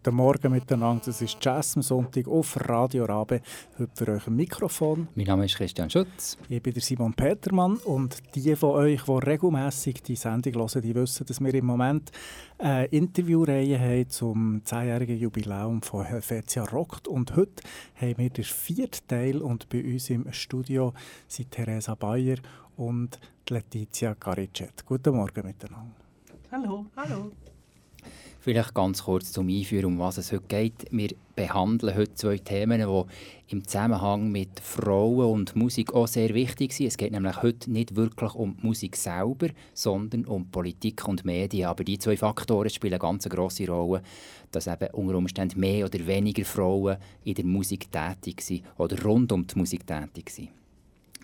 Guten Morgen miteinander. Es ist Jazz am Sonntag auf Radio Rabe. Heute für euch ein Mikrofon. Mein Name ist Christian Schütz. Ich bin der Simon Petermann und die von euch, die regelmäßig die Sendung hören, die wissen, dass wir im Moment eine Interviewreihe haben zum 10-jährigen Jubiläum von Helvetia Rockt. Und heute haben wir den vierten Teil und bei uns im Studio sind Theresa Bayer und Letizia Caricet. Guten Morgen miteinander. Hallo. Hallo. Vielleicht ganz kurz zum Einführen, um was es heute geht. Wir behandeln heute zwei Themen, die im Zusammenhang mit Frauen und Musik auch sehr wichtig sind. Es geht nämlich heute nicht wirklich um die Musik selber, sondern um Politik und Medien. Aber die zwei Faktoren spielen eine ganz grosse Rolle, dass eben unter Umständen mehr oder weniger Frauen in der Musik tätig sind oder rund um die Musik tätig sind.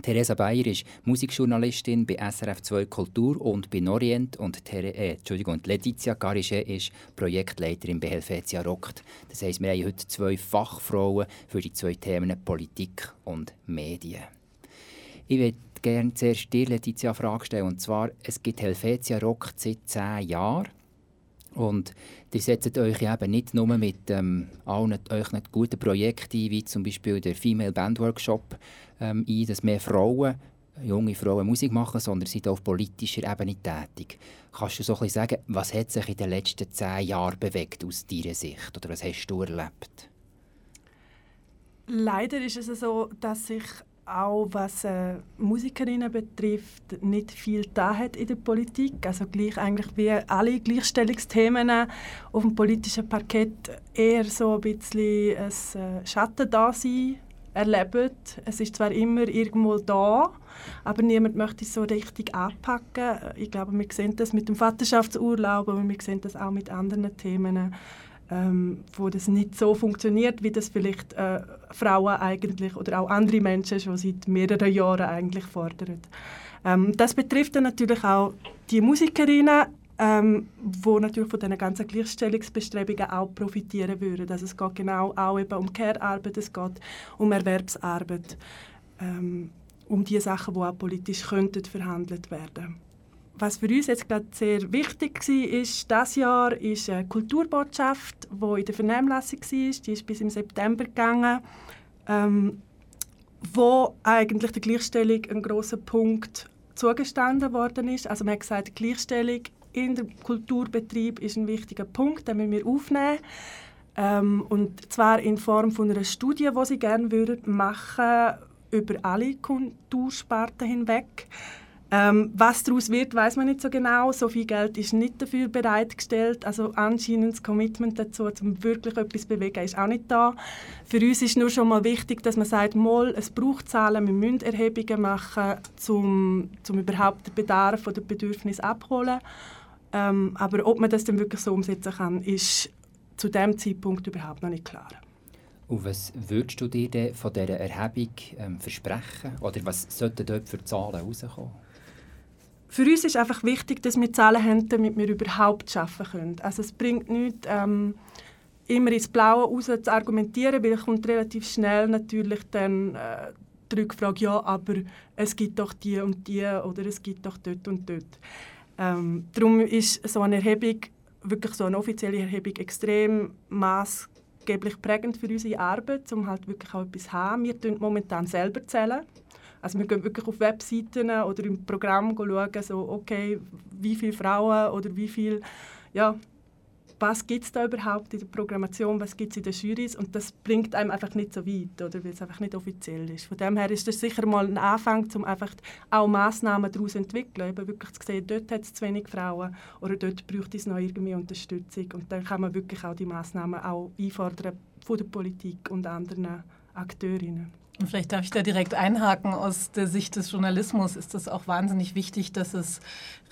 Theresa Bayer ist Musikjournalistin bei SRF 2 Kultur und bei Norient und, Ther äh, Entschuldigung, Letizia Garichet ist Projektleiterin bei Helvetia Rockt. Das heisst, wir haben heute zwei Fachfrauen für die zwei Themen Politik und Medien. Ich würde gerne zuerst dir, Letizia, eine Frage stellen. Und zwar, es gibt Helvetia Rockt seit zehn Jahren. Und ihr setzt euch eben nicht nur mit ähm, allen euch guten Projekten ein, wie zum Beispiel der Female Band Workshop, ähm, ein, dass mehr Frauen, junge Frauen Musik machen, sondern sind auf politischer Ebene tätig. Kannst du so ein sagen, was hat sich in den letzten zehn Jahren bewegt aus deiner Sicht? Oder was hast du erlebt? Leider ist es so, dass sich auch was äh, Musikerinnen betrifft, nicht viel da hat in der Politik. Also gleich eigentlich wie alle Gleichstellungsthemen auf dem politischen Parkett eher so ein bisschen ein äh, Schattendasein erleben. Es ist zwar immer irgendwo da, aber niemand möchte es so richtig anpacken. Ich glaube, wir sehen das mit dem Vaterschaftsurlaub, aber wir sehen das auch mit anderen Themen ähm, wo das nicht so funktioniert, wie das vielleicht äh, Frauen eigentlich oder auch andere Menschen schon seit mehreren Jahren eigentlich fordern. Ähm, das betrifft dann natürlich auch die Musikerinnen, ähm, wo natürlich von diesen ganzen Gleichstellungsbestrebungen auch profitieren würden. Also es geht genau auch eben um Care-Arbeit, es geht um Erwerbsarbeit, ähm, um die Sachen, die auch politisch könnten verhandelt werden was für uns jetzt gerade sehr wichtig war, ist, dieses Jahr ist eine Kulturbotschaft, die in der Vernehmlassung war, die ist bis im September gegangen, ähm, wo eigentlich der Gleichstellung ein großer Punkt zugestanden worden ist. Also man hat gesagt, die Gleichstellung in der Kulturbetrieb ist ein wichtiger Punkt, den müssen wir aufnehmen. Ähm, und zwar in Form von einer Studie, die sie gerne würden machen über alle Kultursparten hinweg. Ähm, was daraus wird, weiß man nicht so genau. So viel Geld ist nicht dafür bereitgestellt. Also anscheinend das Commitment dazu, um wirklich etwas zu bewegen, ist auch nicht da. Für uns ist nur schon mal wichtig, dass man sagt, mal, es braucht Zahlen, wir müssen Erhebungen machen, um, um überhaupt den Bedarf oder Bedürfnis abholen. Ähm, aber ob man das dann wirklich so umsetzen kann, ist zu dem Zeitpunkt überhaupt noch nicht klar. Und was würdest du dir von dieser Erhebung ähm, versprechen? Oder was sollten dort für Zahlen herauskommen? Für uns ist einfach wichtig, dass wir Zahlen haben, damit wir überhaupt arbeiten können. Also es bringt nichts, ähm, immer ins Blaue raus zu argumentieren, weil kommt relativ schnell natürlich dann äh, die Rückfrage, ja, aber es gibt doch die und die oder es gibt doch dort und dort. Ähm, darum ist so eine Erhebung, wirklich so eine offizielle Erhebung, extrem maßgeblich prägend für unsere Arbeit, um halt wirklich auch etwas zu haben. Wir zählen momentan selber zählen. Also wir gehen wirklich auf Webseiten oder im Programm schauen, so, okay, wie viele Frauen oder wie viel, ja, was gibt es da überhaupt in der Programmation, was gibt es in den Jurys und das bringt einem einfach nicht so weit, oder, weil es einfach nicht offiziell ist. Von dem her ist das sicher mal ein Anfang, um einfach auch Massnahmen daraus zu entwickeln, eben wirklich zu sehen, dort hat es zu wenig Frauen oder dort braucht es noch irgendwie Unterstützung und dann kann man wirklich auch die Massnahmen auch einfordern von der Politik und anderen Akteurinnen. Vielleicht darf ich da direkt einhaken. Aus der Sicht des Journalismus ist es auch wahnsinnig wichtig, dass es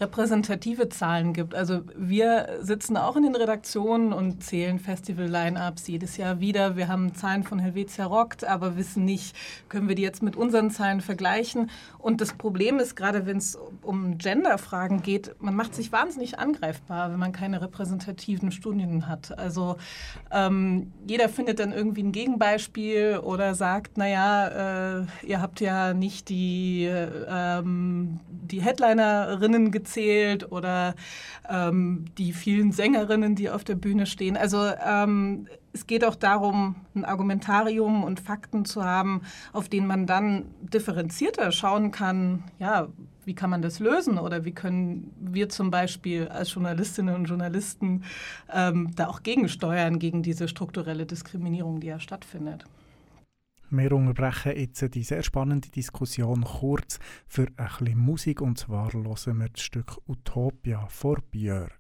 repräsentative Zahlen gibt. Also wir sitzen auch in den Redaktionen und zählen Festival-Line-Ups jedes Jahr wieder. Wir haben Zahlen von Helvetia Rockt, aber wissen nicht, können wir die jetzt mit unseren Zahlen vergleichen. Und das Problem ist, gerade wenn es um Gender-Fragen geht, man macht sich wahnsinnig angreifbar, wenn man keine repräsentativen Studien hat. Also ähm, jeder findet dann irgendwie ein Gegenbeispiel oder sagt, naja, äh, ihr habt ja nicht die, ähm, die Headlinerinnen gezählt, gezählt oder ähm, die vielen Sängerinnen, die auf der Bühne stehen. Also ähm, es geht auch darum, ein Argumentarium und Fakten zu haben, auf denen man dann differenzierter schauen kann, ja, wie kann man das lösen oder wie können wir zum Beispiel als Journalistinnen und Journalisten ähm, da auch gegensteuern gegen diese strukturelle Diskriminierung, die ja stattfindet. Wir unterbrechen jetzt die sehr spannende Diskussion kurz für ein bisschen Musik und zwar hören wir das Stück Utopia vor Björk.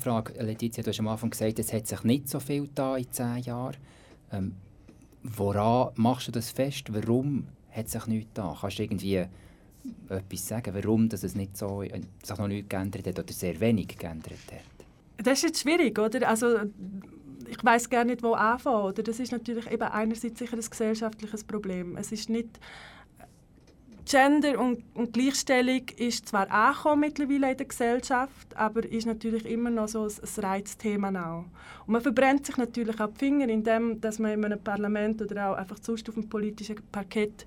Frage, Letizia, du hast am Anfang gesagt, es hat sich nicht so viel da in zehn Jahren. Ähm, woran machst du das fest? Warum hat sich nichts da? Kannst du irgendwie etwas sagen, warum dass es nicht so, äh, sich noch nichts geändert hat oder sehr wenig geändert hat? Das ist jetzt schwierig, oder? Also, ich weiß gar nicht, wo anfangen. Oder? Das ist natürlich eben einerseits sicher ein gesellschaftliches Problem. Es ist nicht Gender und, und, Gleichstellung ist zwar angekommen mittlerweile in der Gesellschaft, aber ist natürlich immer noch so ein, ein Reizthema auch. Und man verbrennt sich natürlich auch die Finger, indem dass man in einem Parlament oder auch einfach sonst auf dem politischen Parkett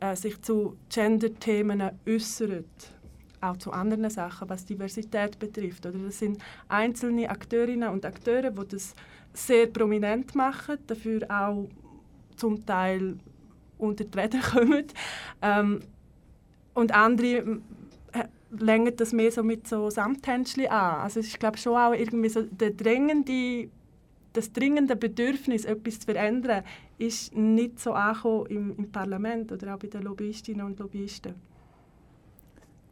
äh, sich zu Gender-Themen äußert. Auch zu anderen Sachen, was Diversität betrifft. Oder das sind einzelne Akteurinnen und Akteure, die das sehr prominent machen, dafür auch zum Teil unter die Räder kommen. Ähm, und andere äh, längen das mehr so mit so Samthändchen an. Also ist glaube schon auch irgendwie so der drängende, das dringende Bedürfnis, etwas zu verändern, ist nicht so angekommen im, im Parlament oder auch bei den Lobbyistinnen und Lobbyisten.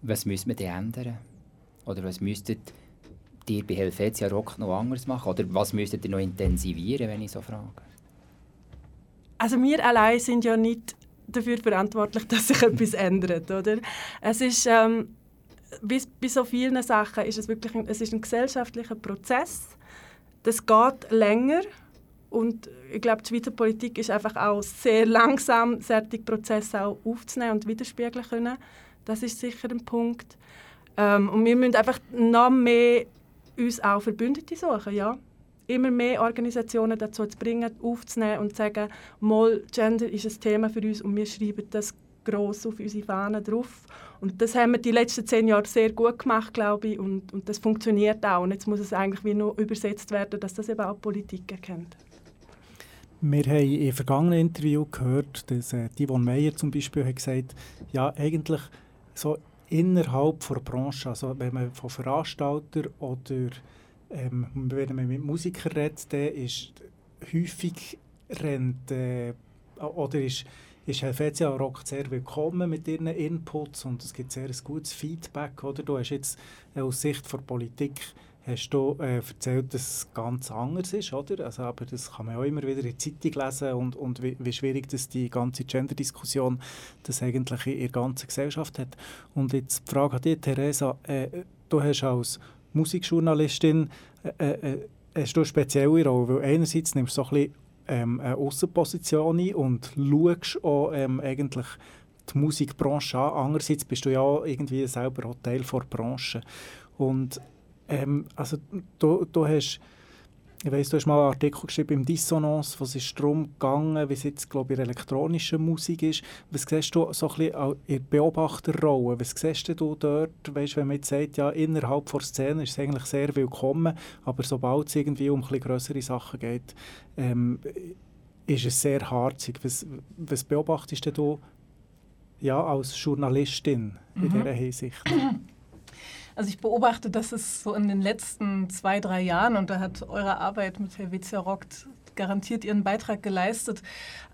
Was müssen wir denn ändern? Oder was müsstet ihr bei Helvetia Rock noch anders machen? Oder was müsstet ihr noch intensivieren, wenn ich so frage? Also wir allein sind ja nicht dafür verantwortlich, dass sich etwas ändert, oder? Es ist, ähm, wie bei so vielen Sachen ist es wirklich ein, es ist ein gesellschaftlicher Prozess. Das geht länger und ich glaube, die Schweizer Politik ist einfach auch sehr langsam, solche Prozesse auch aufzunehmen und widerspiegeln können. Das ist sicher ein Punkt. Ähm, und wir müssen einfach noch mehr uns auch Verbündete suchen, ja. Immer mehr Organisationen dazu zu bringen, aufzunehmen und zu sagen, mal, Gender ist ein Thema für uns und wir schreiben das gross auf unsere Fahnen drauf. Und das haben wir die letzten zehn Jahre sehr gut gemacht, glaube ich, und, und das funktioniert auch. Und jetzt muss es eigentlich wie nur übersetzt werden, dass das eben auch Politik erkennt. Wir haben im vergangenen Interview gehört, dass äh, Yvonne Meyer zum Beispiel hat gesagt ja eigentlich so innerhalb der Branche, also wenn man von Veranstaltern oder ähm, wenn man mit Musikern redet, dann ist häufig rennt, äh, oder ist, ist Helvetia Rock sehr willkommen mit ihren Inputs und es gibt sehr ein gutes Feedback. Oder? Du hast jetzt äh, aus Sicht der Politik hast du äh, erzählt, dass es ganz anders ist, oder? Also, aber das kann man auch immer wieder in der Zeitung lesen und, und wie, wie schwierig das die ganze Gender-Diskussion das eigentlich in der ganzen Gesellschaft hat. Und jetzt die Frage an dich, Theresa, äh, du hast als Musikjournalistin äh, äh, hast du eine spezielle Rolle, weil einerseits nimmst du so ein bisschen ähm, eine Außenposition ein und schaust auch ähm, eigentlich die Musikbranche an. Andererseits bist du ja irgendwie selber auch Teil der Branche. Und ähm, also du, du hast, ich weiss, du hast mal einen Artikel geschrieben im Dissonance, wo es ist darum gegangen, wie es jetzt, glaube ich, in elektronischer Musik ist. Was siehst du so ein bisschen in der Beobachterrolle? Was siehst du dort, weißt, wenn man jetzt sagt, ja, innerhalb der Szene ist es eigentlich sehr willkommen, aber sobald es irgendwie um ein größere Sachen geht, ähm, ist es sehr harzig. Was, was beobachtest du ja, als Journalistin in mhm. dieser Hinsicht? Also ich beobachte, dass es so in den letzten zwei, drei Jahren, und da hat eure Arbeit mit Helvetia Rockt garantiert ihren Beitrag geleistet,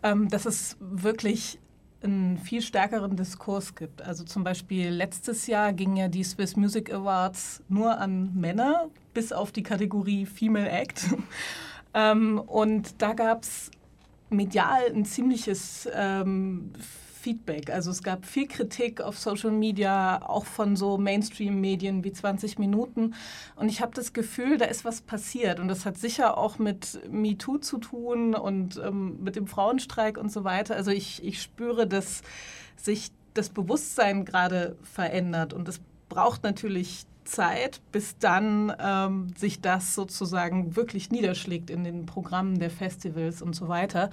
ähm, dass es wirklich einen viel stärkeren Diskurs gibt. Also zum Beispiel letztes Jahr gingen ja die Swiss Music Awards nur an Männer, bis auf die Kategorie Female Act. ähm, und da gab es medial ein ziemliches ähm, Feedback. Also es gab viel Kritik auf Social Media, auch von so Mainstream-Medien wie 20 Minuten. Und ich habe das Gefühl, da ist was passiert. Und das hat sicher auch mit MeToo zu tun und ähm, mit dem Frauenstreik und so weiter. Also ich, ich spüre, dass sich das Bewusstsein gerade verändert. Und es braucht natürlich Zeit, bis dann ähm, sich das sozusagen wirklich niederschlägt in den Programmen der Festivals und so weiter.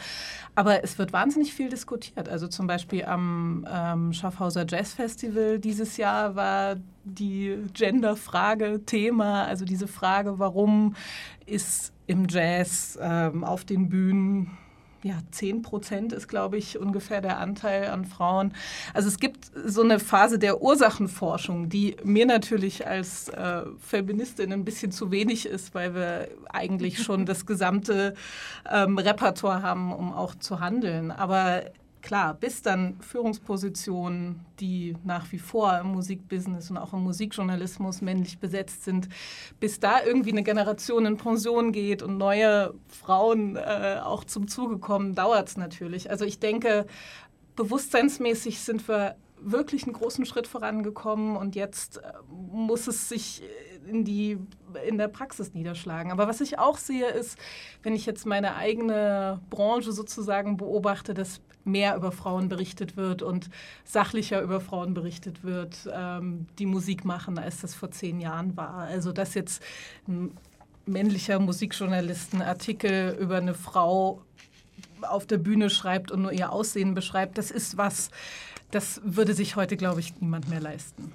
Aber es wird wahnsinnig viel diskutiert. Also zum Beispiel am ähm, Schaffhauser Jazz Festival dieses Jahr war die Genderfrage Thema, also diese Frage, warum ist im Jazz ähm, auf den Bühnen ja, 10 Prozent ist, glaube ich, ungefähr der Anteil an Frauen. Also es gibt so eine Phase der Ursachenforschung, die mir natürlich als äh, Feministin ein bisschen zu wenig ist, weil wir eigentlich schon das gesamte ähm, Repertoire haben, um auch zu handeln. Aber klar, bis dann Führungspositionen, die nach wie vor im Musikbusiness und auch im Musikjournalismus männlich besetzt sind, bis da irgendwie eine Generation in Pension geht und neue Frauen äh, auch zum Zuge kommen, dauert es natürlich. Also ich denke, bewusstseinsmäßig sind wir wirklich einen großen Schritt vorangekommen und jetzt äh, muss es sich in, die, in der Praxis niederschlagen. Aber was ich auch sehe, ist, wenn ich jetzt meine eigene Branche sozusagen beobachte, dass mehr über Frauen berichtet wird und sachlicher über Frauen berichtet wird, ähm, die Musik machen, als das vor zehn Jahren war. Also dass jetzt ein männlicher Musikjournalist einen Artikel über eine Frau auf der Bühne schreibt und nur ihr Aussehen beschreibt, das ist was, das würde sich heute, glaube ich, niemand mehr leisten.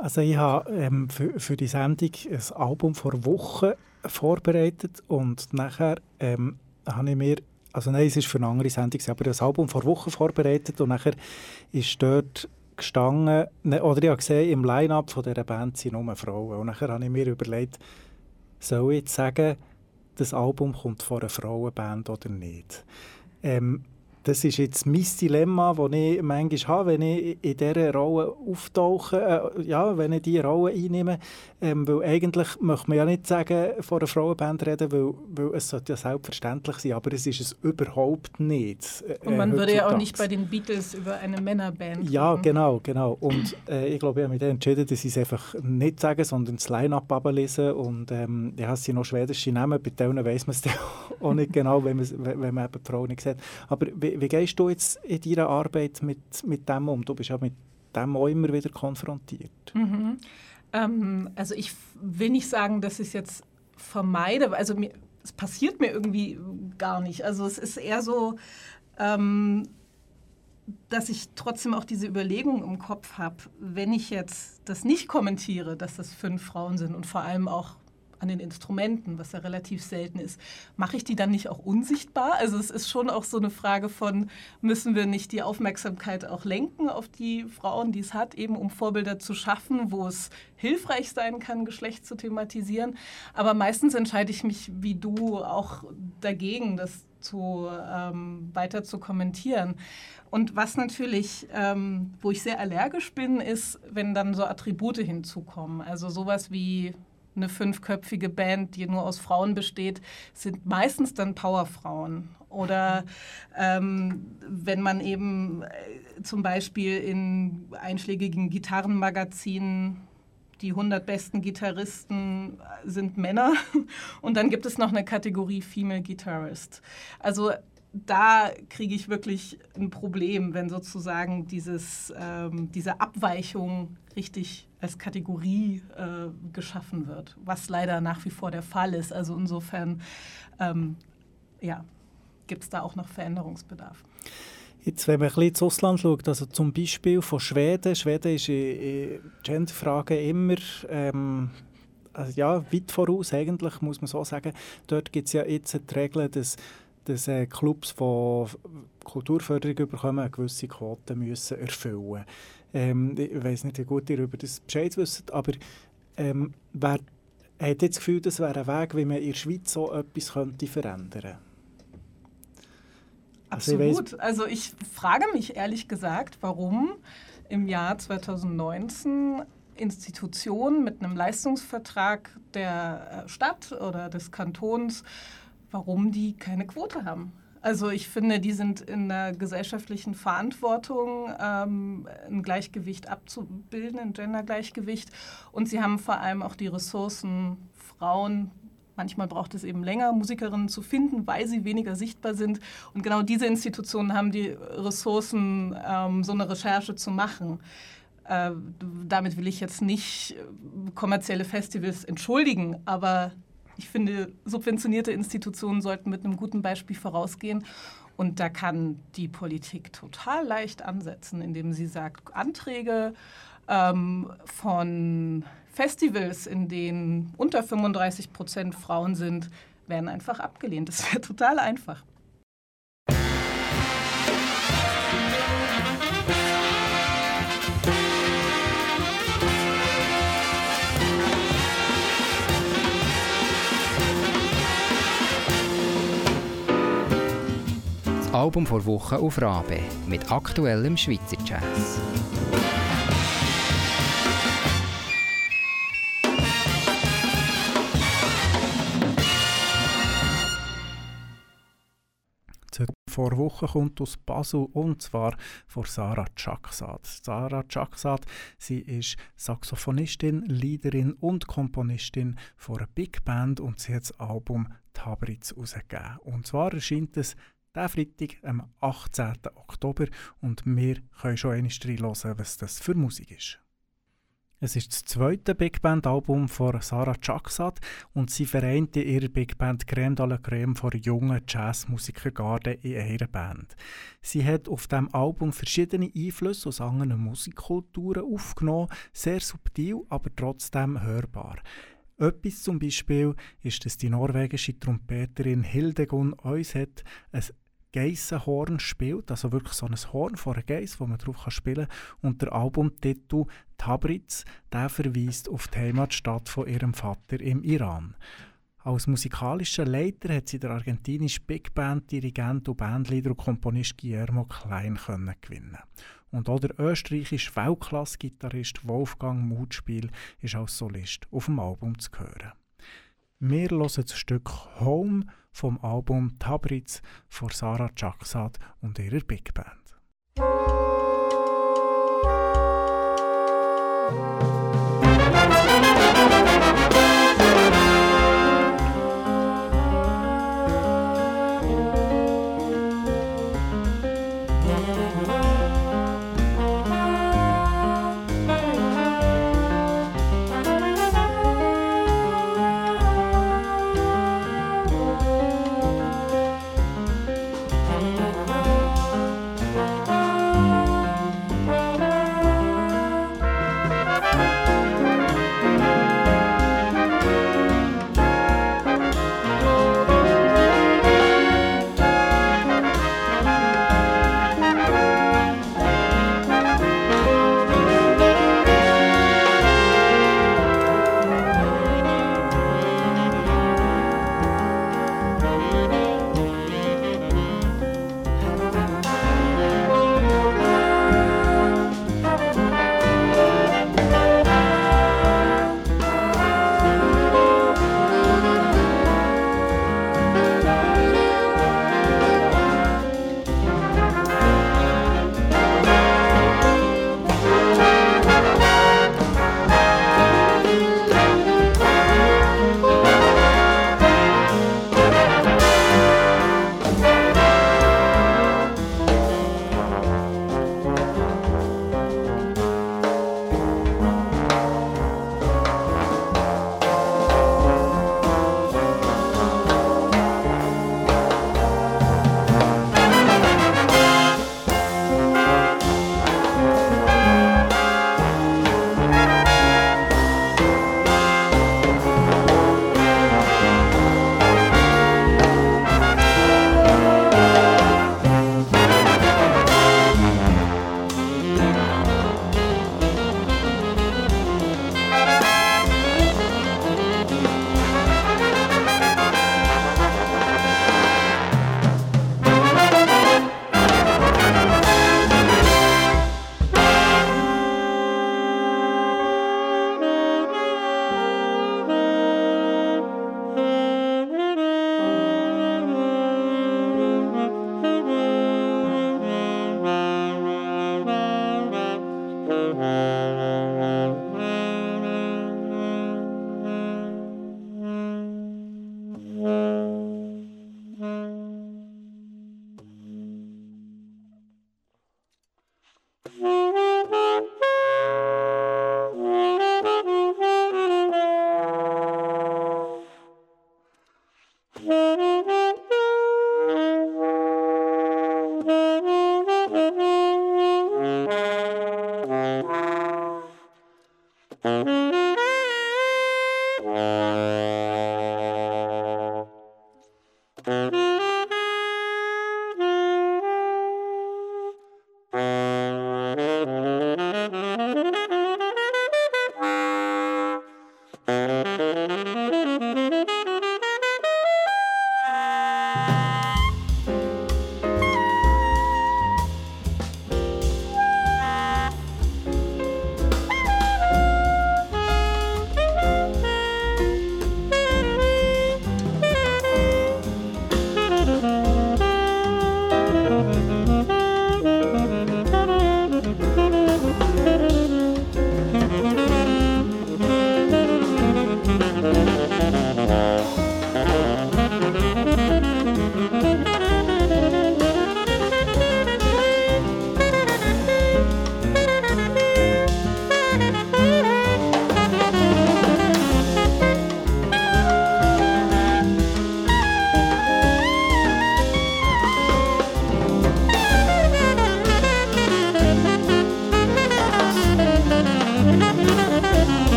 Also ich habe ähm, für, für die Sendung ein Album vor Wochen vorbereitet und nachher ähm, habe ich mir also nein, es ist für eine andere Sendung, aber das Album vor Wochen vorbereitet und nachher ist dort gestanden, ne, oder ich habe gesehen, im Line-Up dieser Band sind nur Frauen. Und nachher habe ich mir überlegt, soll ich jetzt sagen, das Album kommt von einer Frauenband oder nicht? Ähm, das ist jetzt mein Dilemma, das ich manchmal habe, wenn ich in dieser Rolle auftauche, äh, ja, wenn ich diese Rolle einnehme. Ähm, weil eigentlich möchte man ja nicht sagen, von einer Frauenband reden, weil, weil es sollte ja selbstverständlich sein, aber es ist es überhaupt nicht. Äh, Und man würde ja auch nicht bei den Beatles über eine Männerband Ja, reden. genau, genau. Und äh, ich glaube, ich habe mich entschieden, dass ich es einfach nicht sagen, sondern das Line-Up ablesen und ähm, ja, es sind noch schwedische Namen, bei denen weiss man es auch nicht genau, wenn man, wenn man eben die Frau nicht sieht. Aber wie, wie gehst du jetzt in deiner Arbeit mit, mit dem um? Du bist ja mit dem auch immer wieder konfrontiert. Mhm. Ähm, also ich will nicht sagen, dass ich es jetzt vermeide. Also mir, es passiert mir irgendwie gar nicht. Also es ist eher so, ähm, dass ich trotzdem auch diese Überlegung im Kopf habe, wenn ich jetzt das nicht kommentiere, dass das fünf Frauen sind und vor allem auch an den Instrumenten, was ja relativ selten ist, mache ich die dann nicht auch unsichtbar? Also es ist schon auch so eine Frage von, müssen wir nicht die Aufmerksamkeit auch lenken auf die Frauen, die es hat, eben um Vorbilder zu schaffen, wo es hilfreich sein kann, Geschlecht zu thematisieren. Aber meistens entscheide ich mich, wie du, auch dagegen, das zu, ähm, weiter zu kommentieren. Und was natürlich, ähm, wo ich sehr allergisch bin, ist, wenn dann so Attribute hinzukommen. Also sowas wie eine fünfköpfige Band, die nur aus Frauen besteht, sind meistens dann Powerfrauen. Oder ähm, wenn man eben äh, zum Beispiel in einschlägigen Gitarrenmagazinen die 100 besten Gitarristen sind Männer und dann gibt es noch eine Kategorie Female Guitarist. Also da kriege ich wirklich ein Problem, wenn sozusagen dieses, ähm, diese Abweichung richtig als Kategorie äh, geschaffen wird, was leider nach wie vor der Fall ist. Also insofern ähm, ja, gibt es da auch noch Veränderungsbedarf. Jetzt, wenn man ein bisschen ins Ausland schaut, also zum Beispiel von Schweden, Schweden ist in, Genderfragen immer ähm, also ja, weit voraus eigentlich, muss man so sagen. Dort gibt es ja jetzt die Regel, dass dass äh, Clubs, die Kulturförderung bekommen, eine gewisse Quote müssen erfüllen ähm, Ich weiß nicht, wie gut ihr über das Bescheid wisst, aber ähm, wer hat jetzt das Gefühl, das wäre ein Weg, wie man in der Schweiz so etwas könnte verändern könnte? Also Absolut. Also ich frage mich ehrlich gesagt, warum im Jahr 2019 Institutionen mit einem Leistungsvertrag der äh, Stadt oder des Kantons warum die keine Quote haben. Also ich finde, die sind in der gesellschaftlichen Verantwortung, ähm, ein Gleichgewicht abzubilden, ein Gendergleichgewicht. Und sie haben vor allem auch die Ressourcen, Frauen, manchmal braucht es eben länger, Musikerinnen zu finden, weil sie weniger sichtbar sind. Und genau diese Institutionen haben die Ressourcen, ähm, so eine Recherche zu machen. Äh, damit will ich jetzt nicht kommerzielle Festivals entschuldigen, aber ich finde, subventionierte Institutionen sollten mit einem guten Beispiel vorausgehen. Und da kann die Politik total leicht ansetzen, indem sie sagt, Anträge ähm, von Festivals, in denen unter 35 Prozent Frauen sind, werden einfach abgelehnt. Das wäre total einfach. Album vor Woche auf Rabe mit aktuellem Schweizer Jazz. vor Wochen kommt aus Basel und zwar von Sarah Chaksad. Sarah Chaksad, sie ist Saxophonistin, Leaderin und Komponistin von einer Big Band und sie hat das Album Tabritz herausgegeben. Und zwar erscheint es diesen Freitag, am 18. Oktober und wir können schon einmal hören, was das für Musik ist. Es ist das zweite Big Band Album von Sarah Chaksat und sie vereinte ihre Big Band Crème de la Crème von jungen Jazzmusikergarde in einer Band. Sie hat auf dem Album verschiedene Einflüsse aus anderen Musikkulturen aufgenommen, sehr subtil, aber trotzdem hörbar. Etwas zum Beispiel ist, dass die norwegische Trompeterin Hildegunn uns hat ein Geissenhorn spielt, also wirklich so ein Horn von einer Geiss, wo man drauf spielen kann. Und der Albumtitel Tabriz, der verweist auf die Heimatstadt von ihrem Vater im Iran. Als musikalischer Leiter hat sie der argentinische Big Band Dirigent und Bandleader und Komponist Guillermo Klein können gewinnen. Und auch der österreichische Weltklasse-Gitarrist Wolfgang Mutspiel ist als Solist auf dem Album zu hören. Wir hören das Stück Home vom Album Tabriz von Sarah Chaksad und ihrer Big Band.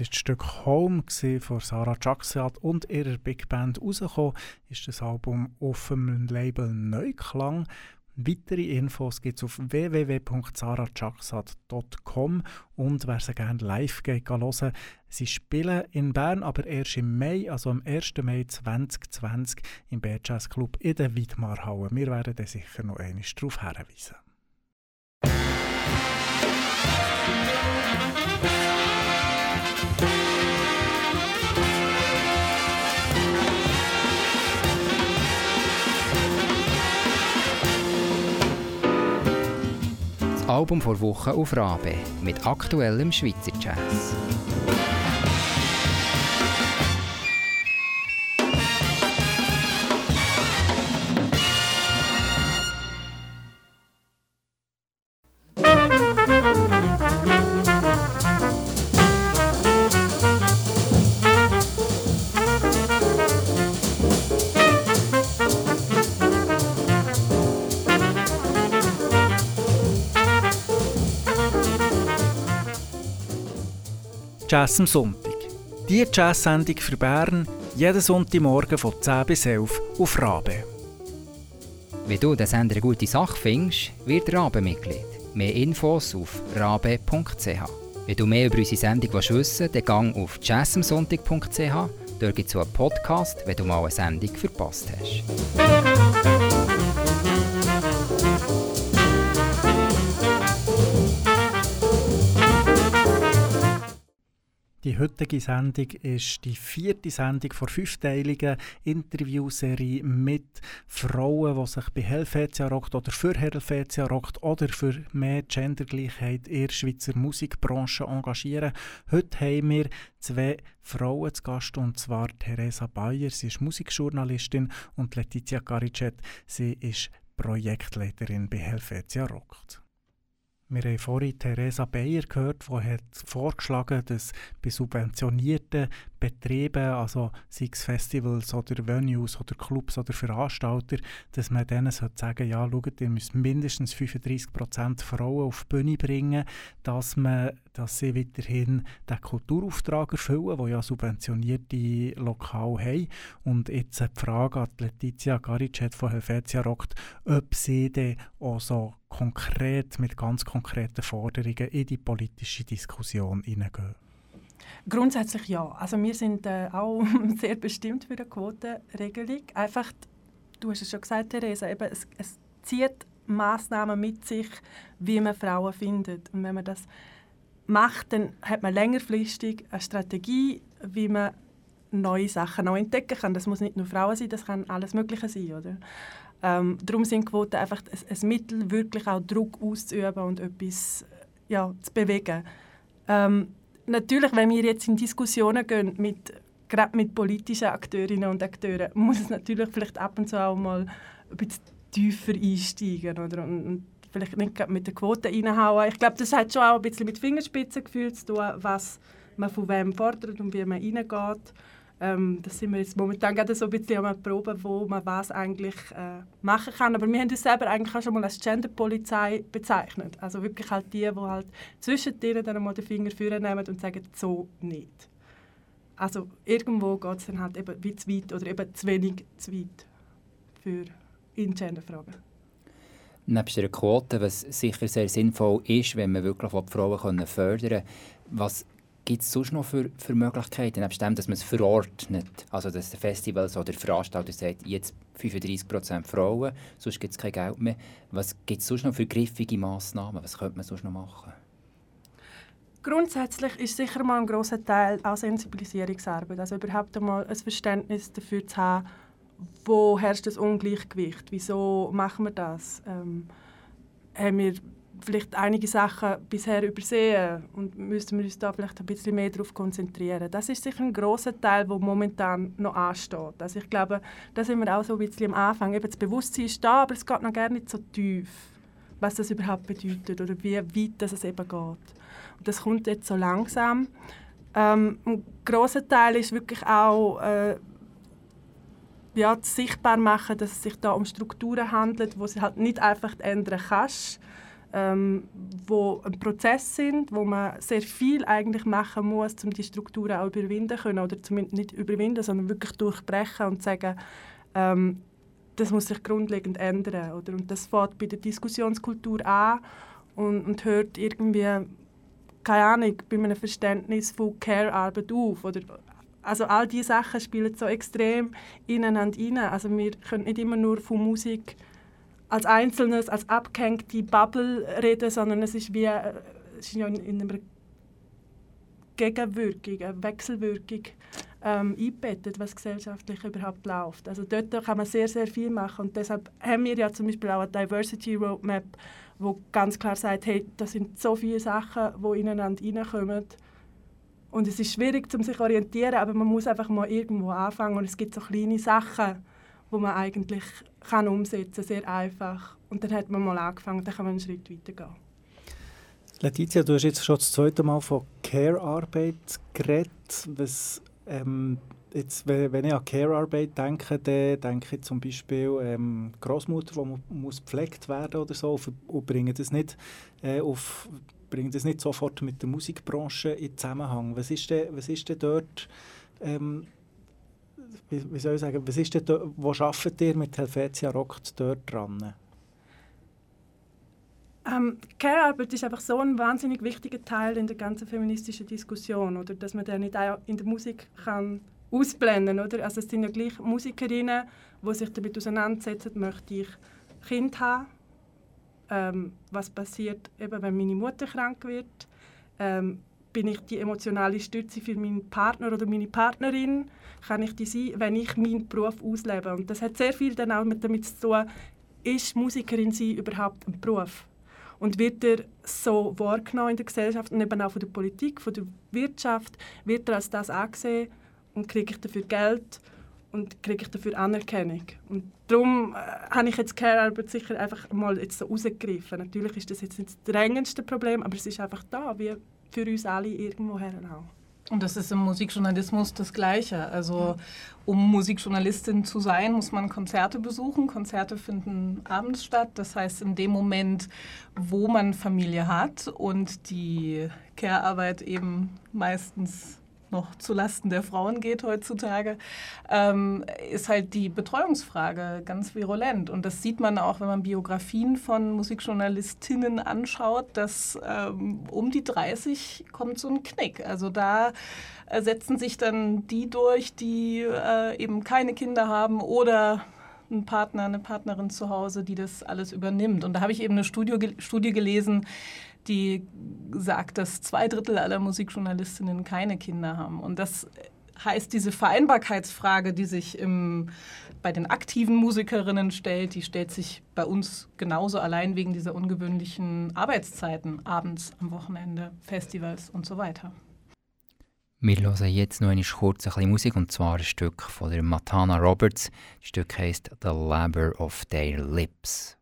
Ist das Stück Home von Sarah Jacksat und ihrer Big Band rausgekommen. Ist das Album auf dem Label Neuklang. Weitere Infos gibt es auf www.sarajacksat.com und wer sie gerne live geht, hören Sie spielen in Bern, aber erst im Mai, also am 1. Mai 2020 im Bad Jazz Club in der Widmarhalle. Wir werden da sicher noch einmal darauf hinweisen. Album vor Woche auf Rabe mit aktuellem Schweizer Jazz. Jazz am Sonntag. Die Jazz-Sendung für Bern jeden Sonntagmorgen von 10 bis 11 auf Rabe. Wenn du den Sender eine gute Sache findest, wird Rabe Mitglied. Mehr Infos auf rabe.ch. Wenn du mehr über unsere Sendung wissen willst, dann gang auf jazzamsonntag.ch. Dort gibt es einen Podcast, wenn du mal eine Sendung verpasst hast. Heutige Sendung ist die vierte Sendung vor fünfteiligen Interviewserie mit Frauen, die sich bei Helvetia rockt oder für Helvetia rockt oder für mehr Gendergleichheit in der Schweizer Musikbranche engagieren. Heute haben wir zwei Frauen zu Gast, und zwar Theresa Bayer, sie ist Musikjournalistin, und Letizia Garicet, sie ist Projektleiterin bei Helvetia rockt. Wir haben vorhin Theresa Bayer gehört, die hat vorgeschlagen dass bei subventionierten Betrieben, also sei es Festivals oder Venues oder Clubs oder Veranstalter, dass man denen sagen sollte ja, schaut, ihr müsst mindestens 35% Frauen auf die Bühne bringen, dass, man, dass sie weiterhin den Kulturauftrag erfüllen, der ja subventionierte Lokale haben. Und jetzt die Frage an Letizia Garicet von Helvetia Rockt, ob sie dann auch so konkret, mit ganz konkreten Forderungen in die politische Diskussion hineingehen? Grundsätzlich ja. Also wir sind äh, auch sehr bestimmt für eine Quotenregelung. Einfach, du hast es schon gesagt, Theresa, eben, es, es zieht Massnahmen mit sich, wie man Frauen findet. Und wenn man das macht, dann hat man längerfristig eine Strategie, wie man neue Sachen neu entdecken kann. Das muss nicht nur Frauen sein, das kann alles Mögliche sein, oder? Ähm, darum sind Quoten einfach ein, ein, Mittel, wirklich auch Druck auszuüben und etwas ja, zu bewegen. Ähm, natürlich, wenn wir jetzt in Diskussionen gehen mit gerade mit politischen Akteurinnen und Akteuren, muss es natürlich vielleicht ab und zu auch mal ein bisschen tiefer einsteigen oder und, und vielleicht nicht mit der Quote reinhauen. Ich glaube, das hat schon auch ein bisschen mit Fingerspitzengefühl zu tun, was man von wem fordert und wie man reingeht. Ähm, das sind wir jetzt momentan gerade so ein bisschen am Proben, wo man was eigentlich äh, machen kann. Aber wir haben uns selber eigentlich auch schon mal als Genderpolizei bezeichnet. Also wirklich halt die, die halt zwischen denen dann mal den Finger führen nehmen und sagen, so nicht. Also irgendwo geht es dann halt eben wie zu weit oder eben zu wenig zu weit für in Genderfragen. Neben der Quote, was sicher sehr sinnvoll ist, wenn man wirklich Frauen fördern kann, was gibt es sonst noch für, für Möglichkeiten, neben dem, dass man es verordnet? Also, dass der Festivals oder der Veranstalter sagt, jetzt 35% Frauen, sonst gibt es kein Geld mehr. Was gibt es sonst noch für griffige Massnahmen? Was könnte man sonst noch machen? Grundsätzlich ist sicher mal ein großer Teil auch Sensibilisierungsarbeit. Also überhaupt einmal ein Verständnis dafür zu haben, wo herrscht das Ungleichgewicht, wieso machen wir das? Ähm, haben wir vielleicht einige Sachen bisher übersehen und müssten wir uns da vielleicht ein bisschen mehr darauf konzentrieren. Das ist sicher ein großer Teil, der momentan noch ansteht. Also ich glaube, da sind wir auch so ein bisschen am Anfang. Eben das Bewusstsein ist da, aber es geht noch gar nicht so tief, was das überhaupt bedeutet oder wie weit das es eben geht. Und das kommt jetzt so langsam. Ähm, ein großer Teil ist wirklich auch äh, ja, sichtbar machen, dass es sich da um Strukturen handelt, wo sie halt nicht einfach ändern kannst ähm, wo ein Prozess sind, wo man sehr viel eigentlich machen muss, um die Strukturen auch überwinden können oder zumindest nicht überwinden, sondern wirklich durchbrechen und sagen, ähm, das muss sich grundlegend ändern, oder? Und das fängt bei der Diskussionskultur an und, und hört irgendwie keine Ahnung, bei einem Verständnis von Care-Arbeit auf. Oder, also all diese Sachen spielen so extrem ineinander rein. Also wir können nicht immer nur von Musik als Einzelnes, als abgehängte Bubble reden, sondern es ist wie äh, es ist ja in einer Gegenwirkung, eine Wechselwirkung ähm, eingebettet, was gesellschaftlich überhaupt läuft. Also dort kann man sehr, sehr viel machen und deshalb haben wir ja zum Beispiel auch eine Diversity Roadmap, wo ganz klar sagt, hey, das sind so viele Sachen, die ineinander reinkommen und es ist schwierig, um sich zu orientieren, aber man muss einfach mal irgendwo anfangen und es gibt so kleine Sachen, wo man eigentlich kann umsetzen sehr einfach. Und dann hat man mal angefangen, dann kann man einen Schritt weitergehen. Letizia, du hast jetzt schon das zweite Mal von Care-Arbeit geredet. Was, ähm, jetzt, wenn ich an Care-Arbeit denke, dann denke ich zum Beispiel ähm, Großmutter, die muss gepflegt werden oder so, und bringen das nicht äh, auf bringen das nicht sofort mit der Musikbranche in Zusammenhang. Was ist denn, was ist denn dort ähm, wie, soll ich sagen, was ist denn, wo arbeitet ihr mit Helvetia Rockt dort dran? Ähm, Care-Arbeit ist einfach so ein wahnsinnig wichtiger Teil in der ganzen feministischen Diskussion, oder dass man den nicht auch in der Musik kann ausblenden oder? Also es sind ja gleich Musikerinnen, die sich damit auseinandersetzen, möchte ich Kind haben, ähm, was passiert, eben, wenn meine Mutter krank wird, ähm, bin ich die emotionale Stütze für meinen Partner oder meine Partnerin, kann ich die sein, wenn ich meinen Beruf auslebe. Und das hat sehr viel dann auch damit zu tun, ist Musikerin sein überhaupt ein Beruf? Und wird er so wahrgenommen in der Gesellschaft und eben auch von der Politik, von der Wirtschaft, wird er als das angesehen und kriege ich dafür Geld und kriege ich dafür Anerkennung. Und darum äh, habe ich jetzt Care-Arbeit sicher einfach mal jetzt so rausgegriffen. Natürlich ist das jetzt nicht das drängendste Problem, aber es ist einfach da, wie für uns alle irgendwoher auch. Und das ist im Musikjournalismus das Gleiche. Also um Musikjournalistin zu sein, muss man Konzerte besuchen. Konzerte finden abends statt. Das heißt, in dem Moment, wo man Familie hat und die Care-Arbeit eben meistens noch zulasten der Frauen geht heutzutage, ähm, ist halt die Betreuungsfrage ganz virulent. Und das sieht man auch, wenn man Biografien von Musikjournalistinnen anschaut, dass ähm, um die 30 kommt so ein Knick. Also da setzen sich dann die durch, die äh, eben keine Kinder haben oder einen Partner, eine Partnerin zu Hause, die das alles übernimmt. Und da habe ich eben eine Studie, Studie gelesen, die sagt, dass zwei Drittel aller Musikjournalistinnen keine Kinder haben. Und das heißt, diese Vereinbarkeitsfrage, die sich im, bei den aktiven Musikerinnen stellt, die stellt sich bei uns genauso allein wegen dieser ungewöhnlichen Arbeitszeiten, abends, am Wochenende, Festivals und so weiter. Wir hören jetzt noch eine kurz ein bisschen Musik, und zwar ein Stück von der Matana Roberts. Das Stück heißt The Labor of Their Lips.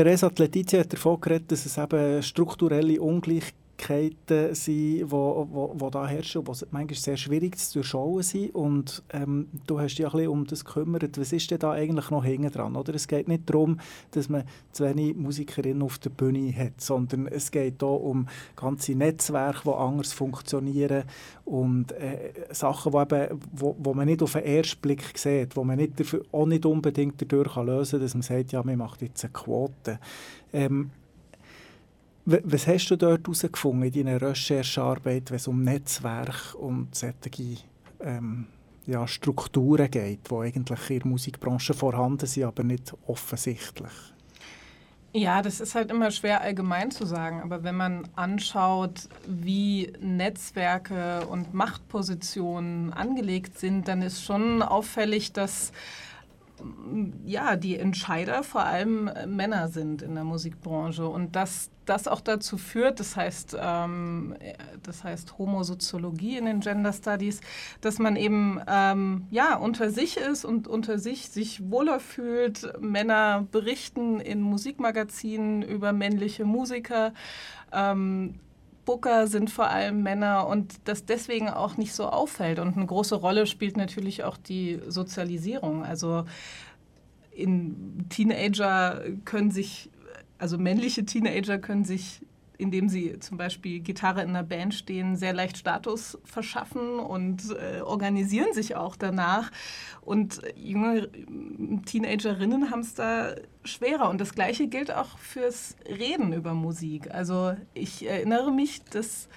Teresa Letizia hat davon geredet, dass es eben strukturelle Ungleichgewichte Möglichkeiten sind, die wo, wo, wo da herrschen und die manchmal sehr schwierig zu durchschauen sind. Und ähm, du hast dich ja um das gekümmert. Was ist denn da eigentlich noch hinten dran? Oder? Es geht nicht darum, dass man zu wenig Musikerinnen auf der Bühne hat, sondern es geht auch um ganze Netzwerke, die anders funktionieren und äh, Sachen, die, eben, wo, wo man nicht auf den ersten Blick sieht, wo man nicht dafür, auch nicht unbedingt dadurch lösen kann, dass man sagt, ja, man macht jetzt eine Quote. Ähm, was hast du dort herausgefunden in deiner Recherchearbeit, wenn es um Netzwerk und solche ähm, ja, Strukturen geht, die eigentlich in der Musikbranche vorhanden sind, aber nicht offensichtlich? Ja, das ist halt immer schwer allgemein zu sagen, aber wenn man anschaut, wie Netzwerke und Machtpositionen angelegt sind, dann ist schon auffällig, dass ja, die Entscheider vor allem äh, Männer sind in der Musikbranche und dass das auch dazu führt, das heißt, ähm, das heißt Homosoziologie in den Gender Studies, dass man eben ähm, ja, unter sich ist und unter sich sich wohler fühlt. Männer berichten in Musikmagazinen über männliche Musiker. Ähm, Booker sind vor allem Männer und das deswegen auch nicht so auffällt. Und eine große Rolle spielt natürlich auch die Sozialisierung. Also in Teenager können sich, also männliche Teenager können sich indem sie zum Beispiel Gitarre in einer Band stehen, sehr leicht Status verschaffen und äh, organisieren sich auch danach. Und junge Teenagerinnen haben es da schwerer. Und das Gleiche gilt auch fürs Reden über Musik. Also ich erinnere mich, dass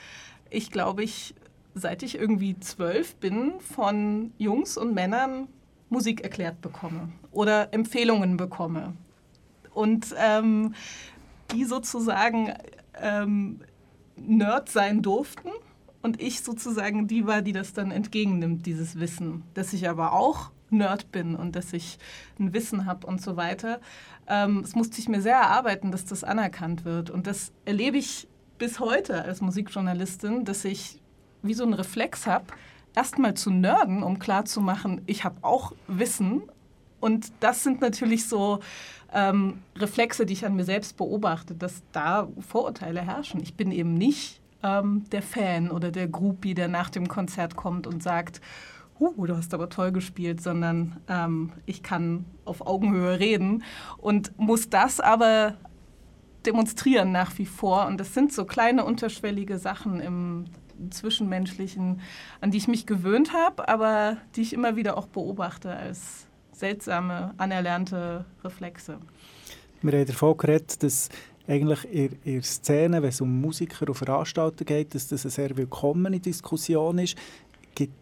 ich glaube ich, seit ich irgendwie zwölf bin, von Jungs und Männern Musik erklärt bekomme oder Empfehlungen bekomme. Und ähm, die sozusagen ähm, Nerd sein durften und ich sozusagen die war, die das dann entgegennimmt, dieses Wissen, dass ich aber auch Nerd bin und dass ich ein Wissen habe und so weiter. Ähm, es musste ich mir sehr erarbeiten, dass das anerkannt wird. Und das erlebe ich bis heute als Musikjournalistin, dass ich wie so einen Reflex habe, erstmal zu nerden, um klarzumachen, ich habe auch Wissen. Und das sind natürlich so ähm, Reflexe, die ich an mir selbst beobachte, dass da Vorurteile herrschen. Ich bin eben nicht ähm, der Fan oder der Groupie, der nach dem Konzert kommt und sagt, uh, du hast aber toll gespielt, sondern ähm, ich kann auf Augenhöhe reden und muss das aber demonstrieren nach wie vor. Und das sind so kleine unterschwellige Sachen im Zwischenmenschlichen, an die ich mich gewöhnt habe, aber die ich immer wieder auch beobachte als seltsame, anerlernte Reflexe. Wir haben davon geredet, dass eigentlich in, in der Szene, wenn es um Musiker und Veranstalter geht, dass das eine sehr willkommene Diskussion ist.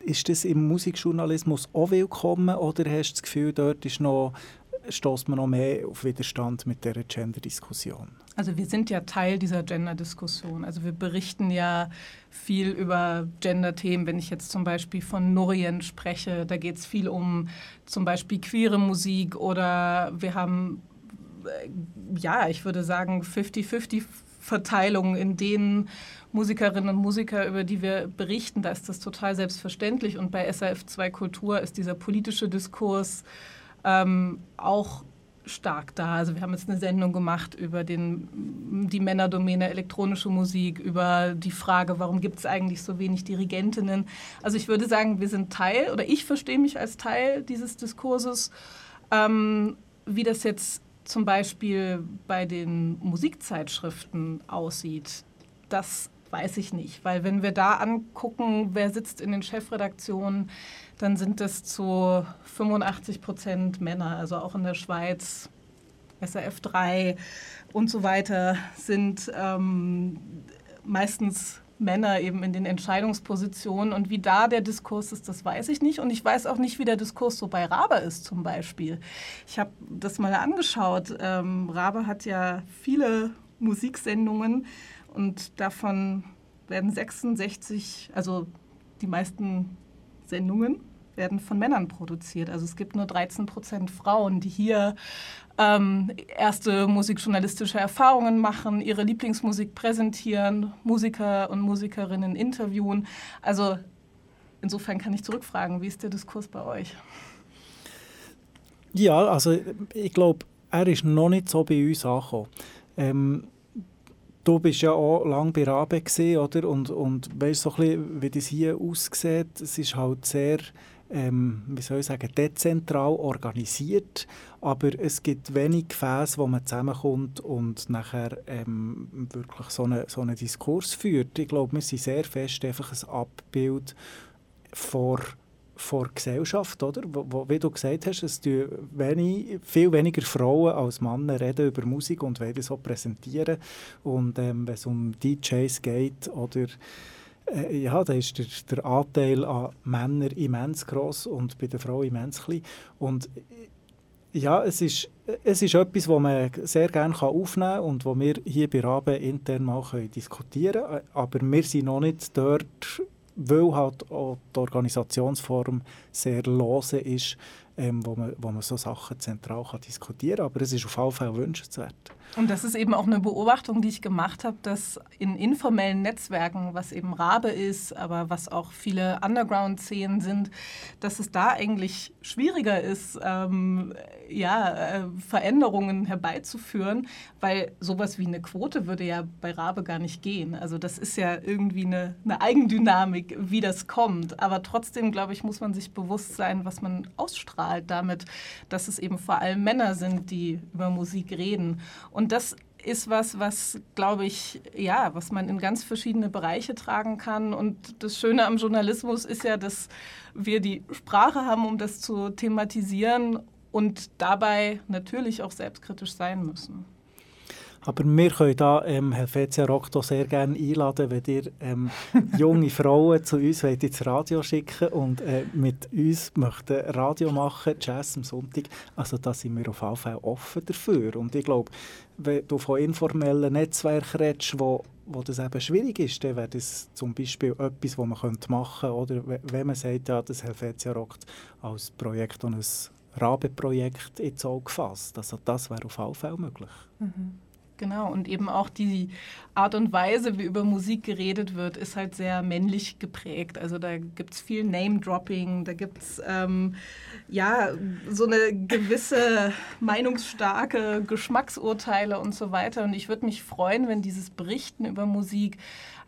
Ist das im Musikjournalismus auch willkommen oder hast du das Gefühl, dort ist noch stößt man noch mehr auf Widerstand mit der Gender-Diskussion? Also wir sind ja Teil dieser Gender-Diskussion. Also wir berichten ja viel über Gender-Themen. Wenn ich jetzt zum Beispiel von Norien spreche, da geht es viel um zum Beispiel queere Musik oder wir haben, äh, ja, ich würde sagen 50-50 Verteilungen in denen Musikerinnen und Musiker, über die wir berichten, da ist das total selbstverständlich. Und bei SRF 2 Kultur ist dieser politische Diskurs ähm, auch stark da. Also wir haben jetzt eine Sendung gemacht über den, die Männerdomäne elektronische Musik, über die Frage, warum gibt es eigentlich so wenig Dirigentinnen. Also ich würde sagen, wir sind Teil oder ich verstehe mich als Teil dieses Diskurses. Ähm, wie das jetzt zum Beispiel bei den Musikzeitschriften aussieht, das weiß ich nicht. Weil wenn wir da angucken, wer sitzt in den Chefredaktionen, dann sind das zu 85 Prozent Männer. Also auch in der Schweiz, SRF 3 und so weiter sind ähm, meistens Männer eben in den Entscheidungspositionen. Und wie da der Diskurs ist, das weiß ich nicht. Und ich weiß auch nicht, wie der Diskurs so bei Rabe ist zum Beispiel. Ich habe das mal angeschaut. Ähm, Rabe hat ja viele Musiksendungen und davon werden 66, also die meisten Sendungen werden von Männern produziert. Also es gibt nur 13 Prozent Frauen, die hier ähm, erste musikjournalistische Erfahrungen machen, ihre Lieblingsmusik präsentieren, Musiker und Musikerinnen interviewen. Also insofern kann ich zurückfragen, wie ist der Diskurs bei euch? Ja, also ich glaube, er ist noch nicht so bei uns angekommen. Ähm, du bist ja auch lange bei Rabe gewesen, oder? Und, und weißt so wie das hier aussieht. Es ist halt sehr, ähm, wie soll ich sagen, dezentral organisiert, aber es gibt wenig Gefäße, wo man zusammenkommt und nachher ähm, wirklich so einen so eine Diskurs führt. Ich glaube, wir sind sehr fest einfach ein Abbild vor vor Gesellschaft, oder? Wo, wo, wie du gesagt hast, es wenig, viel weniger Frauen als Männer reden über Musik und wollen so präsentieren. Und ähm, wenn es um DJs geht oder äh, ja, da ist der, der, Anteil an Männern immens groß und bei den Frauen immens klein. Und ja, es ist, es ist etwas, das man sehr gerne aufnehmen kann und wo wir hier bei Rabe intern mal diskutieren können. Aber wir sind noch nicht dort, weil halt auch die Organisationsform sehr lose ist, ähm, wo, man, wo man so Sachen zentral kann diskutieren kann. Aber es ist auf jeden Fall wünschenswert. Und das ist eben auch eine Beobachtung, die ich gemacht habe, dass in informellen Netzwerken, was eben Rabe ist, aber was auch viele Underground-Szenen sind, dass es da eigentlich schwieriger ist, ähm, ja, äh, Veränderungen herbeizuführen, weil sowas wie eine Quote würde ja bei Rabe gar nicht gehen. Also das ist ja irgendwie eine, eine Eigendynamik, wie das kommt. Aber trotzdem, glaube ich, muss man sich bewusst sein, was man ausstrahlt damit, dass es eben vor allem Männer sind, die über Musik reden. Und und das ist was, was, glaube ich, ja, was man in ganz verschiedene Bereiche tragen kann. Und das Schöne am Journalismus ist ja, dass wir die Sprache haben, um das zu thematisieren und dabei natürlich auch selbstkritisch sein müssen. Aber wir können da ähm, Helvetia Rock sehr gerne einladen, wenn ihr ähm, junge Frauen zu uns wollt ins Radio schicken und äh, mit uns möchten Radio machen, Jazz am Sonntag. Also da sind wir auf jeden Fall offen dafür. Und ich glaube, wenn du von informellen Netzwerken redest, wo wo das eben schwierig ist, dann wäre das zum Beispiel etwas, was man machen könnte. Oder wenn man sagt, ja, das Helvetia rockt als Projekt und ein Rabe-Projekt ins Auge gefasst. Also das wäre auf jeden Fall möglich. Mhm. Genau, und eben auch die Art und Weise, wie über Musik geredet wird, ist halt sehr männlich geprägt. Also da gibt es viel Name-Dropping, da gibt es ähm, ja so eine gewisse meinungsstarke Geschmacksurteile und so weiter. Und ich würde mich freuen, wenn dieses Berichten über Musik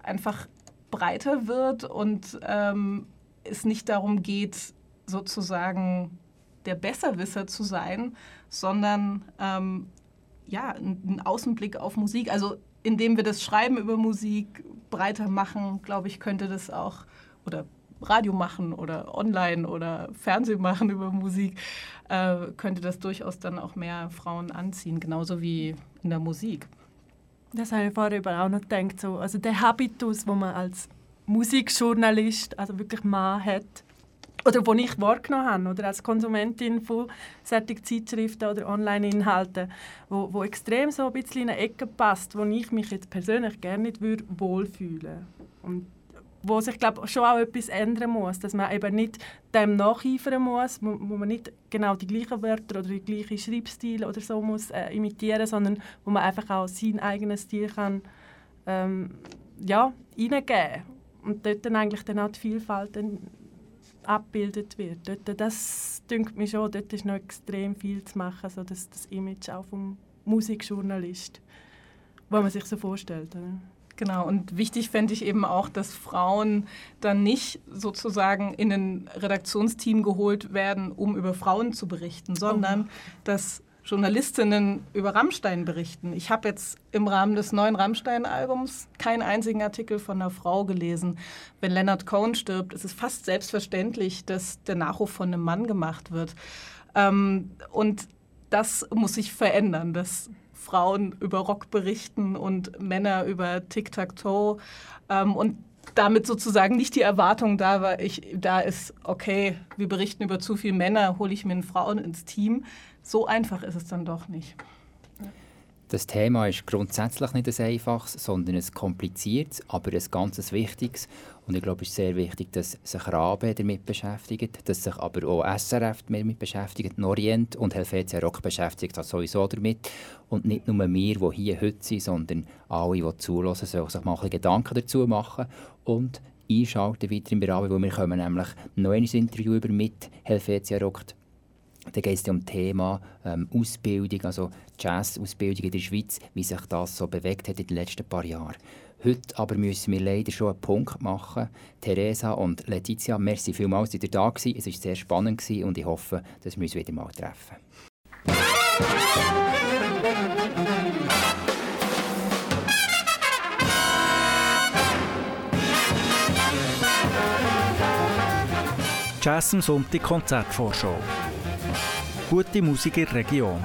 einfach breiter wird und ähm, es nicht darum geht, sozusagen der Besserwisser zu sein, sondern ähm, ja, einen Außenblick auf Musik. Also indem wir das Schreiben über Musik breiter machen, glaube ich, könnte das auch, oder Radio machen oder online oder Fernsehen machen über Musik, äh, könnte das durchaus dann auch mehr Frauen anziehen, genauso wie in der Musik. Das habe ich vorher auch noch gedacht. So. Also der Habitus, den man als Musikjournalist, also wirklich Mann hat, oder wo ich wahrgenommen habe, oder? Als Konsumentin von solchen Zeitschriften oder Online-Inhalten, wo, wo extrem so ein bisschen in eine Ecke passt, wo ich mich jetzt persönlich gerne nicht würde wohlfühlen. Und wo sich glaube schon auch etwas ändern muss, dass man eben nicht dem nacheifern muss, wo, man nicht genau die gleichen Wörter oder die gleichen Schreibstile oder so muss äh, imitieren, sondern wo man einfach auch seinen eigenen Stil kann ähm, ja reingeben und dort dann eigentlich dann auch die Vielfalt dann abgebildet wird. Dort, das denkt mir schon, dort ist noch extrem viel zu machen, so das, das Image auch vom Musikjournalist, wo man sich so vorstellt. Oder? Genau, und wichtig fände ich eben auch, dass Frauen dann nicht sozusagen in ein Redaktionsteam geholt werden, um über Frauen zu berichten, sondern oh. dass Journalistinnen über Rammstein berichten. Ich habe jetzt im Rahmen des neuen Rammstein-Albums keinen einzigen Artikel von einer Frau gelesen. Wenn Leonard Cohen stirbt, ist es fast selbstverständlich, dass der Nachruf von einem Mann gemacht wird. Ähm, und das muss sich verändern, dass Frauen über Rock berichten und Männer über Tic-Tac-Toe. Ähm, und damit sozusagen nicht die Erwartung da war, ich, da ist, okay, wir berichten über zu viele Männer, hole ich mir Frauen ins Team, so einfach ist es dann doch nicht. Das Thema ist grundsätzlich nicht ein einfaches, sondern ein kompliziertes, aber ein ganz wichtiges. Und ich glaube, es ist sehr wichtig, dass sich Rabe damit beschäftigt, dass sich aber auch SRF damit beschäftigt, Norient und Helvetia Rock beschäftigt sich sowieso damit. Und nicht nur wir, die hier heute sind, sondern alle, die zulassen, sollen sich mal Gedanken dazu machen und einschalten weiter im Rabe, wo wir kommen nämlich noch ein Interview über mit Helvetia Rock dann geht es um das Thema ähm, Ausbildung, also Jazz-Ausbildung in der Schweiz, wie sich das so bewegt hat in den letzten paar Jahren. Heute aber müssen wir leider schon einen Punkt machen. Theresa und Letizia, merci vielmals, dass ihr da gewesen. Es war sehr spannend und ich hoffe, dass wir uns wieder mal treffen. Jazz am Sonntag Konzertvorschau. Gute Musik in der Region.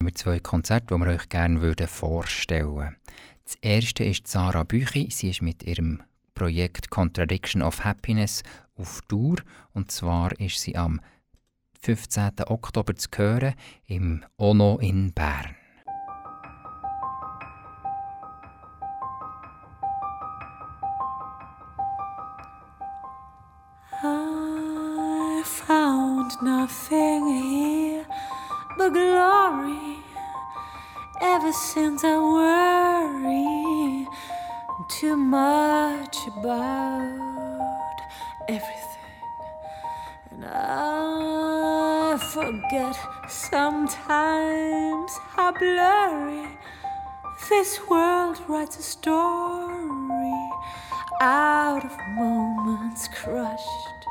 Wir zwei Konzerte, die wir euch gerne vorstellen würden. Das erste ist Sarah Büchi. Sie ist mit ihrem Projekt Contradiction of Happiness auf Tour. Und zwar ist sie am 15. Oktober zu hören im Ono in Bern. I found nothing here but glory ever since I worry too much about everything forget sometimes how blurry this world writes a story out of moments crushed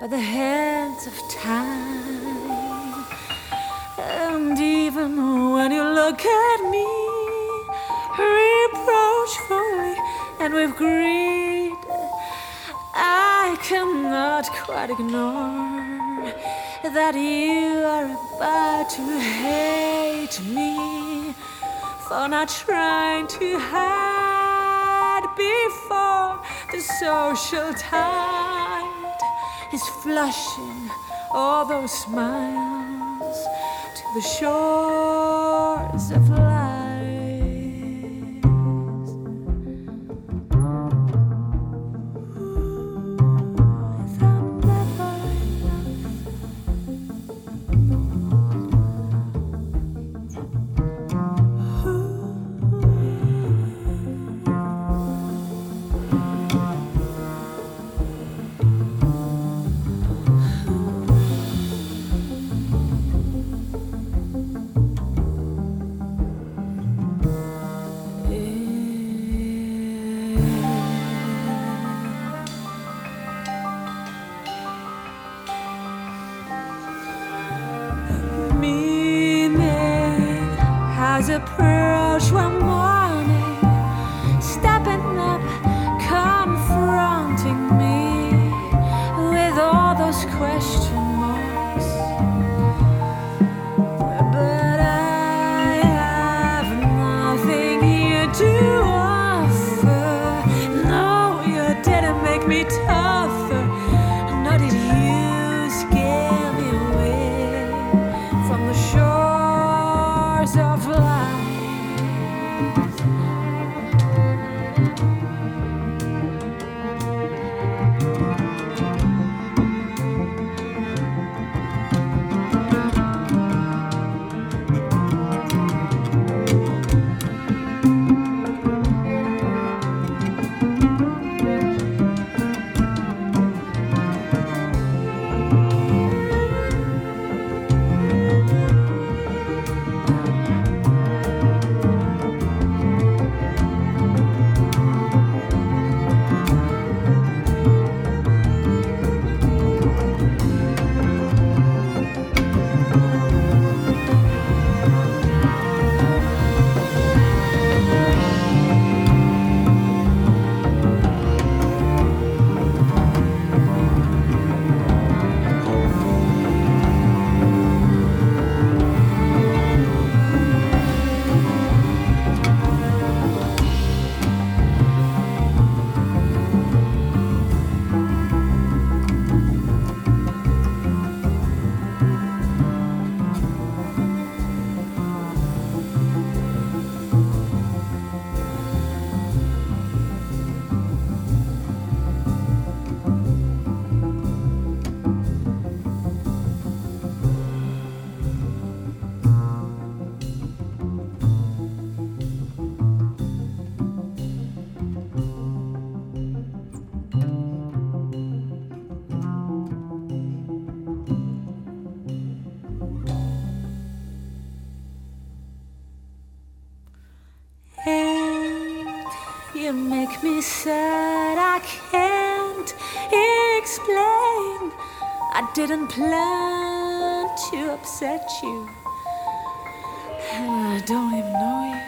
by the hands of time. And even when you look at me reproachfully and with greed, I cannot quite ignore that you are about to hate me for not trying to hide before the social tide is flushing all those smiles to the shores of life. Didn't plan to upset you, and I don't even know you.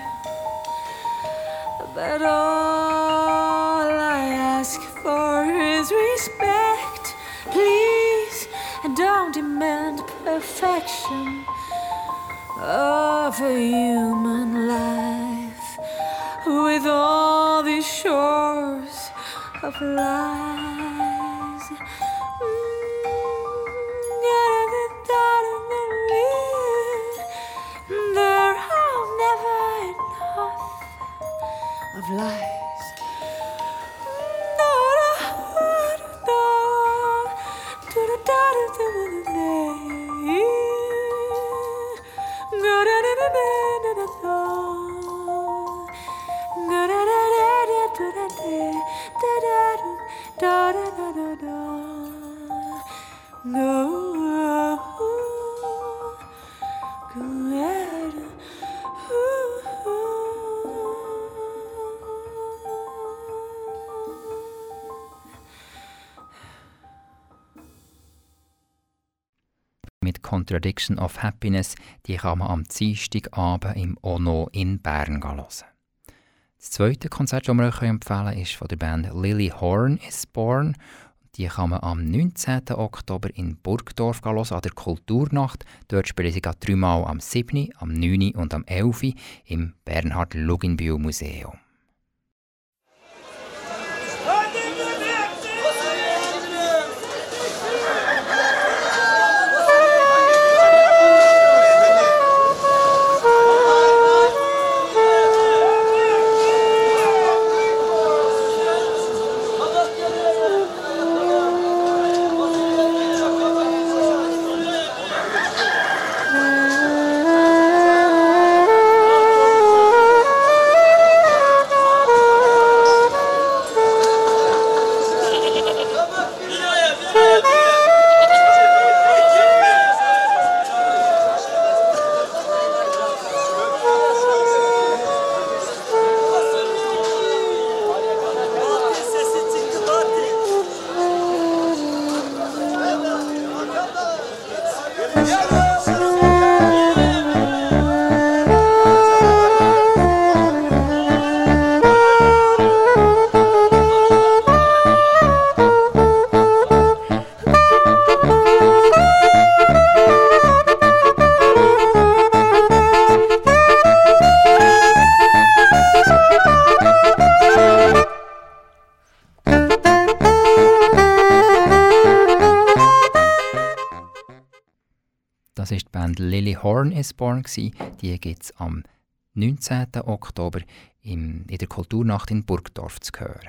But all I ask for is respect. Please don't demand perfection of a human life with all these shores of lies. There of lies. Contradiction of Happiness, die kann man am Dienstagabend im Ono in Bern hören. Das zweite Konzert, das wir euch empfehlen können, ist von der Band Lily Horn is Born. Die kann man am 19. Oktober in Burgdorf hören, an der Kulturnacht. Dort spielen sie dreimal am 7., am 9. und am 11. im Bernhard Gewesen. Die gibt es am 19. Oktober im, in der Kulturnacht in Burgdorf zu hören.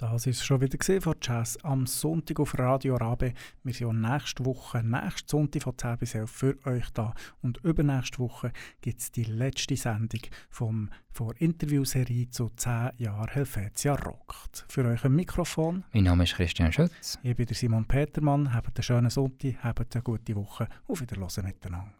Das ist schon wieder gesehen von Jazz am Sonntag auf Radio Rabe. Wir sind auch nächste Woche, nächsten Sonntag von 10 bis 11 für euch da. Und übernächste Woche gibt es die letzte Sendung vom, von Interviewserie zu 10 Jahren Helvetia rockt. Für euch ein Mikrofon. Mein Name ist Christian Schütz. Ich bin der Simon Petermann. Habt einen schönen Sonntag, habt eine gute Woche. Auf Wiederhören miteinander.